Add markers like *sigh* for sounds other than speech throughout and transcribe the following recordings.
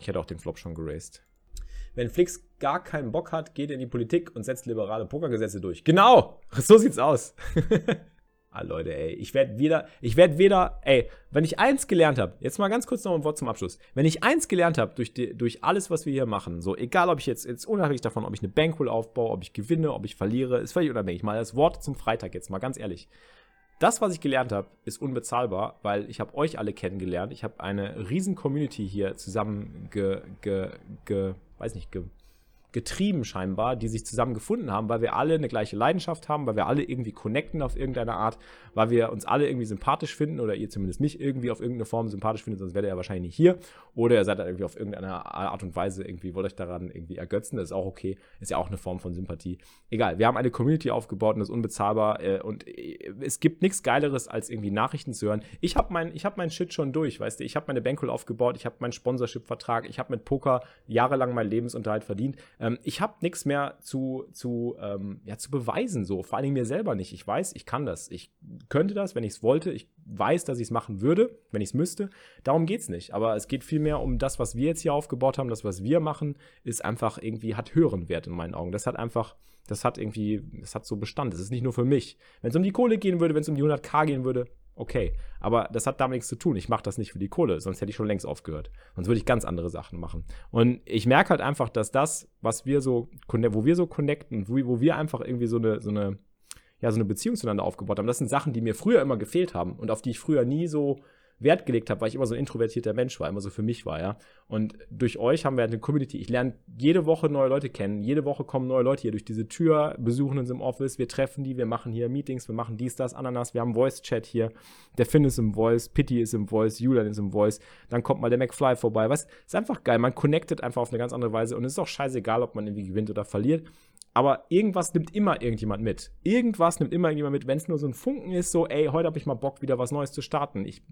Ich hätte auch den Flop schon geraced. Wenn Flix gar keinen Bock hat, geht er in die Politik und setzt liberale Pokergesetze durch. Genau! So sieht's aus. *laughs* ah, Leute, ey. Ich werde wieder, ich werde weder, ey, wenn ich eins gelernt habe, jetzt mal ganz kurz noch ein Wort zum Abschluss. Wenn ich eins gelernt habe durch, durch alles, was wir hier machen, so, egal ob ich jetzt, jetzt unabhängig davon, ob ich eine Bankroll aufbaue, ob ich gewinne, ob ich verliere, ist völlig unabhängig. Mal das Wort zum Freitag jetzt, mal ganz ehrlich. Das, was ich gelernt habe, ist unbezahlbar, weil ich habe euch alle kennengelernt. Ich habe eine riesen Community hier zusammen ge, ge, ge weiß nicht, ge, getrieben scheinbar, die sich zusammen gefunden haben, weil wir alle eine gleiche Leidenschaft haben, weil wir alle irgendwie connecten auf irgendeine Art, weil wir uns alle irgendwie sympathisch finden oder ihr zumindest nicht irgendwie auf irgendeine Form sympathisch findet, sonst wäre ihr ja wahrscheinlich nicht hier. Oder ihr seid dann irgendwie auf irgendeine Art und Weise irgendwie, wollt euch daran irgendwie ergötzen, das ist auch okay, ist ja auch eine Form von Sympathie. Egal, wir haben eine Community aufgebaut und das ist unbezahlbar äh, und äh, es gibt nichts Geileres, als irgendwie Nachrichten zu hören. Ich habe mein, hab mein Shit schon durch, weißt du, ich habe meine Bankroll aufgebaut, ich habe meinen Sponsorship-Vertrag, ich habe mit Poker jahrelang meinen Lebensunterhalt verdient. Ähm, ich habe nichts mehr zu, zu, ähm, ja, zu beweisen, so. Vor allem mir selber nicht. Ich weiß, ich kann das. Ich könnte das, wenn ich es wollte. Ich weiß, dass ich es machen würde, wenn ich es müsste. Darum geht es nicht. Aber es geht vielmehr um das, was wir jetzt hier aufgebaut haben. Das, was wir machen, ist einfach irgendwie, hat höheren Wert in meinen Augen. Das hat einfach, das hat irgendwie, das hat so Bestand. Das ist nicht nur für mich. Wenn es um die Kohle gehen würde, wenn es um die 100k gehen würde, okay. Aber das hat damit nichts zu tun. Ich mache das nicht für die Kohle, sonst hätte ich schon längst aufgehört. Sonst würde ich ganz andere Sachen machen. Und ich merke halt einfach, dass das, was wir so, wo wir so connecten, wo, wir einfach irgendwie so eine, so eine, ja, so eine Beziehung zueinander aufgebaut haben, das sind Sachen, die mir früher immer gefehlt haben und auf die ich früher nie so Wert gelegt habe, weil ich immer so ein introvertierter Mensch war, immer so für mich war, ja. Und durch euch haben wir eine Community. Ich lerne jede Woche neue Leute kennen. Jede Woche kommen neue Leute hier durch diese Tür, besuchen uns im Office, wir treffen die, wir machen hier Meetings, wir machen dies, das, Ananas, wir haben Voice-Chat hier. Der Finn ist im Voice, Pitty ist im Voice, Julian ist im Voice. Dann kommt mal der McFly vorbei. Was? Ist einfach geil. Man connectet einfach auf eine ganz andere Weise und es ist auch scheißegal, ob man irgendwie gewinnt oder verliert. Aber irgendwas nimmt immer irgendjemand mit. Irgendwas nimmt immer irgendjemand mit, wenn es nur so ein Funken ist, so, ey, heute habe ich mal Bock, wieder was Neues zu starten. Ich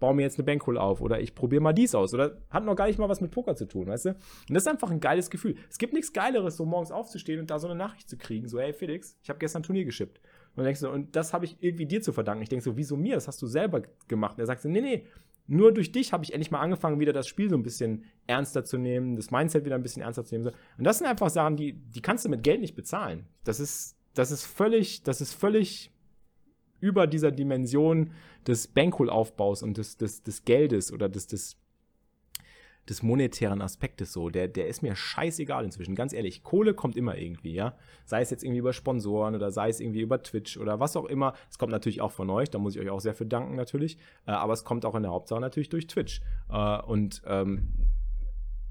baue mir jetzt eine Bankroll auf oder ich probiere mal dies aus oder hat noch gar nicht mal was mit Poker zu tun, weißt du? Und das ist einfach ein geiles Gefühl. Es gibt nichts Geileres, so morgens aufzustehen und da so eine Nachricht zu kriegen, so, hey Felix, ich habe gestern ein Turnier geschippt. Und denkst du, und das habe ich irgendwie dir zu verdanken. Ich denke so, wieso mir? Das hast du selber gemacht. Und er sagt so, nee, nee, nur durch dich habe ich endlich mal angefangen, wieder das Spiel so ein bisschen ernster zu nehmen, das Mindset wieder ein bisschen ernster zu nehmen. Und das sind einfach Sachen, die, die kannst du mit Geld nicht bezahlen. Das ist, das ist völlig, das ist völlig über dieser Dimension des Bankroll-Aufbaus und des, des, des Geldes oder des, des, des monetären Aspektes so. Der, der ist mir scheißegal inzwischen. Ganz ehrlich, Kohle kommt immer irgendwie, ja. Sei es jetzt irgendwie über Sponsoren oder sei es irgendwie über Twitch oder was auch immer. Es kommt natürlich auch von euch, da muss ich euch auch sehr für danken natürlich. Äh, aber es kommt auch in der Hauptsache natürlich durch Twitch. Äh, und ähm,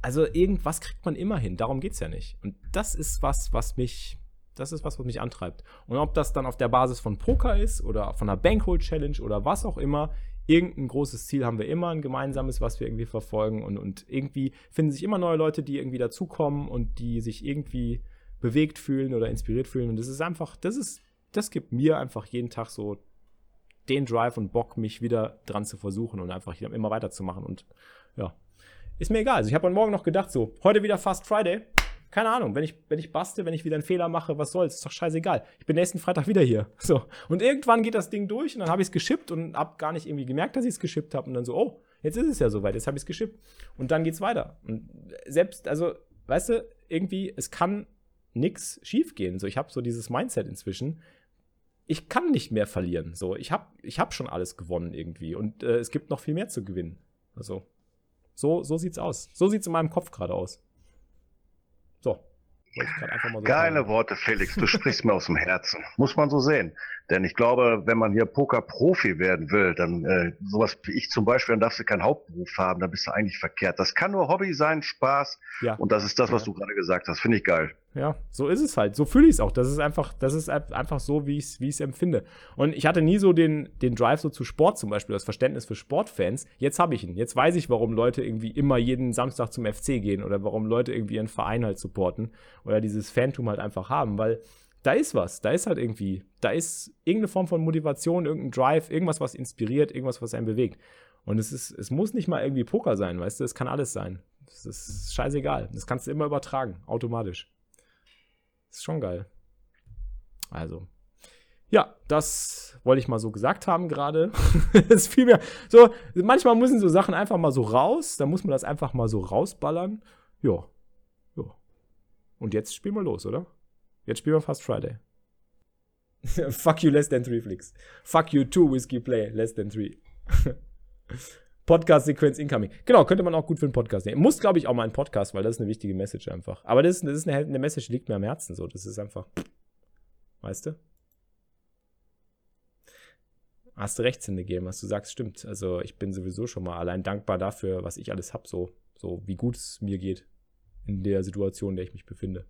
also irgendwas kriegt man immer hin. Darum geht es ja nicht. Und das ist was, was mich das ist was, was mich antreibt. Und ob das dann auf der Basis von Poker ist oder von einer Bankroll Challenge oder was auch immer, irgendein großes Ziel haben wir immer, ein gemeinsames, was wir irgendwie verfolgen. Und, und irgendwie finden sich immer neue Leute, die irgendwie dazukommen und die sich irgendwie bewegt fühlen oder inspiriert fühlen. Und das ist einfach, das ist, das gibt mir einfach jeden Tag so den Drive und Bock, mich wieder dran zu versuchen und einfach immer weiterzumachen. Und ja, ist mir egal. Also ich habe heute Morgen noch gedacht, so, heute wieder Fast Friday keine Ahnung, wenn ich, wenn ich baste, wenn ich wieder einen Fehler mache, was soll's, ist doch scheißegal. Ich bin nächsten Freitag wieder hier. *laughs* So. Und irgendwann geht das Ding durch und dann habe ich es geschippt und habe gar nicht irgendwie gemerkt, dass ich es geschippt habe. Und dann so, oh, jetzt ist es ja soweit, jetzt habe ich es geschippt. Und dann geht's weiter. Und selbst, also, weißt du, irgendwie, es kann nichts schiefgehen. So, ich habe so dieses Mindset inzwischen. Ich kann nicht mehr verlieren. So, ich habe ich hab schon alles gewonnen irgendwie. Und äh, es gibt noch viel mehr zu gewinnen. Also, so, so sieht's aus. So sieht's in meinem Kopf gerade aus. So. Geile sagen. Worte, Felix. Du *laughs* sprichst mir aus dem Herzen. Muss man so sehen. Denn ich glaube, wenn man hier Poker-Profi werden will, dann äh, sowas wie ich zum Beispiel, dann darfst du keinen Hauptberuf haben, dann bist du eigentlich verkehrt. Das kann nur Hobby sein, Spaß. Ja. Und das ist das, was ja. du gerade gesagt hast. Finde ich geil. Ja, so ist es halt. So fühle ich es auch. Das ist einfach, das ist einfach so, wie ich es wie empfinde. Und ich hatte nie so den, den Drive so zu Sport zum Beispiel, das Verständnis für Sportfans. Jetzt habe ich ihn. Jetzt weiß ich, warum Leute irgendwie immer jeden Samstag zum FC gehen oder warum Leute irgendwie ihren Verein halt supporten oder dieses Phantom halt einfach haben, weil da ist was. Da ist halt irgendwie, da ist irgendeine Form von Motivation, irgendein Drive, irgendwas, was inspiriert, irgendwas, was einen bewegt. Und es ist, es muss nicht mal irgendwie Poker sein, weißt du, es kann alles sein. Das ist scheißegal. Das kannst du immer übertragen, automatisch. Ist schon geil. Also, ja, das wollte ich mal so gesagt haben gerade. *laughs* Es fiel mir so, manchmal müssen so Sachen einfach mal so raus, da muss man das einfach mal so rausballern. Ja. Ja. Und jetzt spielen wir los, oder? Jetzt spielen wir Fast Friday. *laughs* Fuck you less than three flicks. Fuck you two whiskey play less than three. *laughs* Podcast-Sequenz incoming. Genau, könnte man auch gut für einen Podcast nehmen. Muss, glaube ich, auch mal ein Podcast, weil das ist eine wichtige Message einfach. Aber das ist, das ist eine, eine Message, die liegt mir am Herzen so. Das ist einfach. Weißt du? Hast du recht, Cindy Game, was du sagst, stimmt. Also ich bin sowieso schon mal allein dankbar dafür, was ich alles habe, so, so wie gut es mir geht in der Situation, in der ich mich befinde.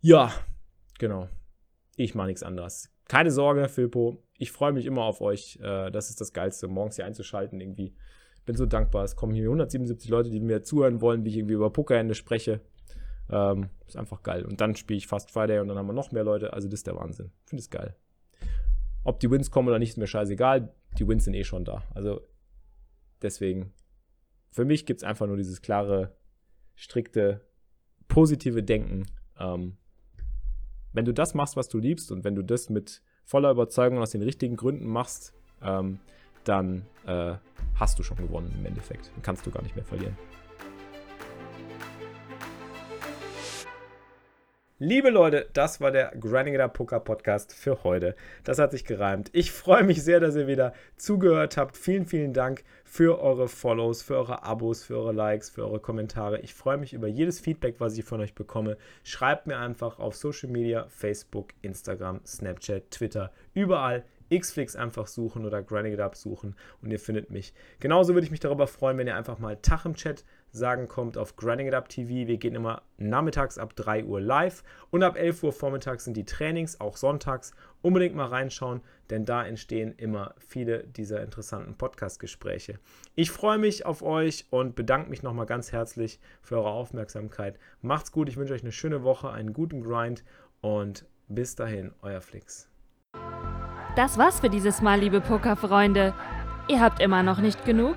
Ja, genau. Ich mache nichts anderes. Keine Sorge, Filpo. Ich freue mich immer auf euch. Äh, das ist das Geilste, morgens hier einzuschalten irgendwie. Bin so dankbar. Es kommen hier 177 Leute, die mir zuhören wollen, wie ich irgendwie über Pokerhände spreche. Ähm, ist einfach geil. Und dann spiele ich Fast Friday und dann haben wir noch mehr Leute. Also das ist der Wahnsinn. Finde es geil. Ob die Wins kommen oder nicht, ist mir scheißegal. Die Wins sind eh schon da. Also deswegen, für mich gibt es einfach nur dieses klare, strikte, positive Denken. Ähm, wenn du das machst, was du liebst und wenn du das mit voller Überzeugung aus den richtigen Gründen machst, ähm, dann äh, hast du schon gewonnen im Endeffekt. Dann kannst du gar nicht mehr verlieren. Liebe Leute, das war der Grinding It Up Poker Podcast für heute. Das hat sich gereimt. Ich freue mich sehr, dass ihr wieder zugehört habt. Vielen, vielen Dank für eure Follows, für eure Abos, für eure Likes, für eure Kommentare. Ich freue mich über jedes Feedback, was ich von euch bekomme. Schreibt mir einfach auf Social Media, Facebook, Instagram, Snapchat, Twitter, überall. Xflix einfach suchen oder Grinding It Up suchen und ihr findet mich. Genauso würde ich mich darüber freuen, wenn ihr einfach mal Tag im Chat sagen kommt auf Grinding It Up TV. Wir gehen immer nachmittags ab 3 Uhr live und ab 11 Uhr vormittags sind die Trainings, auch sonntags. Unbedingt mal reinschauen, denn da entstehen immer viele dieser interessanten Podcast-Gespräche. Ich freue mich auf euch und bedanke mich nochmal ganz herzlich für eure Aufmerksamkeit. Macht's gut, ich wünsche euch eine schöne Woche, einen guten Grind und bis dahin, euer Flix. Das war's für dieses Mal, liebe Pokerfreunde. Ihr habt immer noch nicht genug?